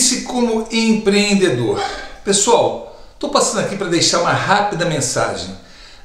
Pense como empreendedor. Pessoal, estou passando aqui para deixar uma rápida mensagem.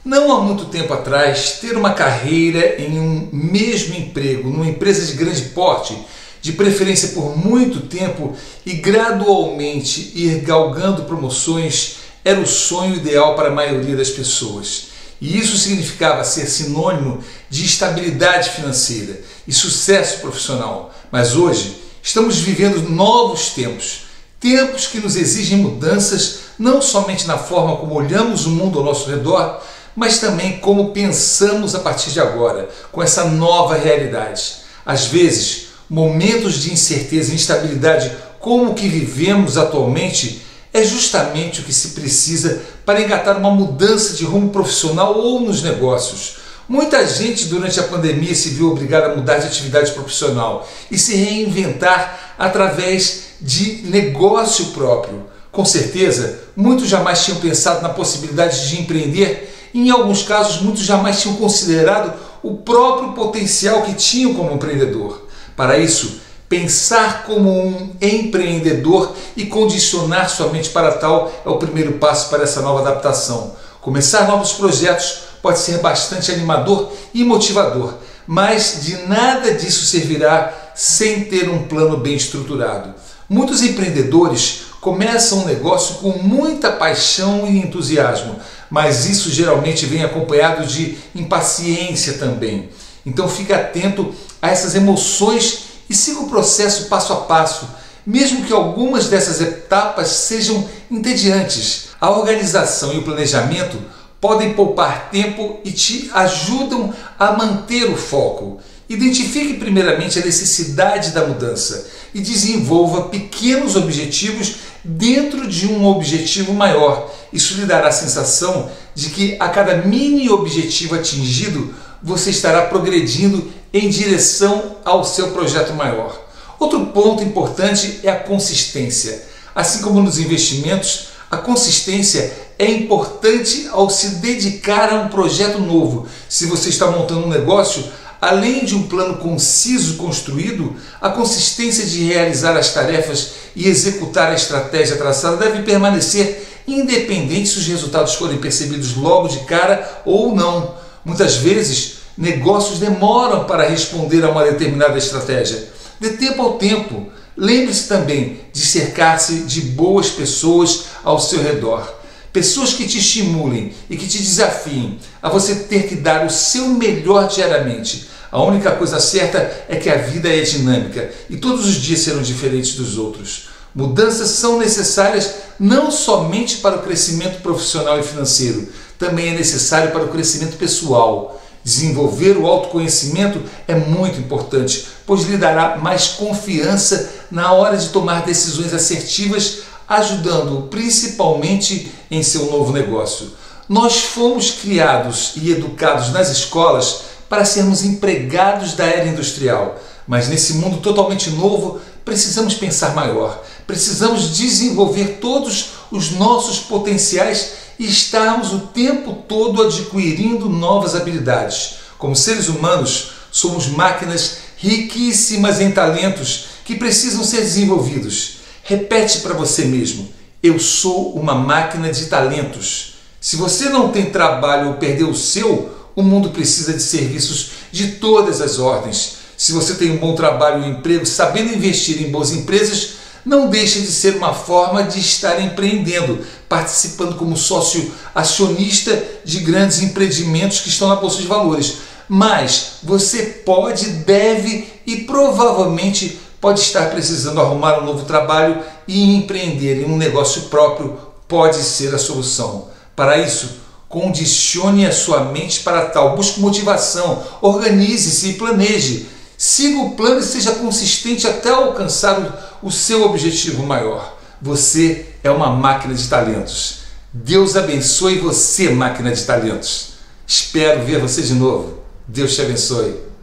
Não há muito tempo atrás, ter uma carreira em um mesmo emprego, numa empresa de grande porte, de preferência por muito tempo e gradualmente ir galgando promoções, era o sonho ideal para a maioria das pessoas. E isso significava ser sinônimo de estabilidade financeira e sucesso profissional. Mas hoje estamos vivendo novos tempos, tempos que nos exigem mudanças não somente na forma como olhamos o mundo ao nosso redor, mas também como pensamos a partir de agora, com essa nova realidade. Às vezes, momentos de incerteza e instabilidade como o que vivemos atualmente é justamente o que se precisa para engatar uma mudança de rumo profissional ou nos negócios. Muita gente durante a pandemia se viu obrigada a mudar de atividade profissional e se reinventar através de negócio próprio. Com certeza, muitos jamais tinham pensado na possibilidade de empreender e, em alguns casos, muitos jamais tinham considerado o próprio potencial que tinham como empreendedor. Para isso, Pensar como um empreendedor e condicionar sua mente para tal é o primeiro passo para essa nova adaptação. Começar novos projetos pode ser bastante animador e motivador, mas de nada disso servirá sem ter um plano bem estruturado. Muitos empreendedores começam um negócio com muita paixão e entusiasmo, mas isso geralmente vem acompanhado de impaciência também. Então fique atento a essas emoções e siga o processo passo a passo, mesmo que algumas dessas etapas sejam entediantes. A organização e o planejamento podem poupar tempo e te ajudam a manter o foco. Identifique primeiramente a necessidade da mudança e desenvolva pequenos objetivos dentro de um objetivo maior. Isso lhe dará a sensação de que a cada mini objetivo atingido você estará progredindo em direção ao seu projeto maior. Outro ponto importante é a consistência. Assim como nos investimentos, a consistência é importante ao se dedicar a um projeto novo. Se você está montando um negócio, além de um plano conciso construído, a consistência de realizar as tarefas e executar a estratégia traçada deve permanecer independente se os resultados forem percebidos logo de cara ou não. Muitas vezes, negócios demoram para responder a uma determinada estratégia. De tempo ao tempo, lembre-se também de cercar-se de boas pessoas ao seu redor. Pessoas que te estimulem e que te desafiem a você ter que dar o seu melhor diariamente. A única coisa certa é que a vida é dinâmica e todos os dias serão diferentes dos outros. Mudanças são necessárias não somente para o crescimento profissional e financeiro, também é necessário para o crescimento pessoal. Desenvolver o autoconhecimento é muito importante, pois lhe dará mais confiança na hora de tomar decisões assertivas, ajudando principalmente em seu novo negócio. Nós fomos criados e educados nas escolas para sermos empregados da era industrial, mas nesse mundo totalmente novo precisamos pensar maior, precisamos desenvolver todos os nossos potenciais e estarmos o tempo todo adquirindo novas habilidades. Como seres humanos, somos máquinas riquíssimas em talentos que precisam ser desenvolvidos. Repete para você mesmo: eu sou uma máquina de talentos. Se você não tem trabalho ou perdeu o seu, o mundo precisa de serviços de todas as ordens. Se você tem um bom trabalho e um emprego, sabendo investir em boas empresas, não deixa de ser uma forma de estar empreendendo, participando como sócio acionista de grandes empreendimentos que estão na Bolsa de Valores. Mas você pode, deve e provavelmente pode estar precisando arrumar um novo trabalho e empreender em um negócio próprio pode ser a solução. Para isso, condicione a sua mente para tal, busque motivação, organize-se e planeje. Siga o plano e seja consistente até alcançar o, seu objetivo maior. Você é uma máquina de talentos. Deus abençoe você, máquina de talentos. Espero ver você de novo. Deus te abençoe.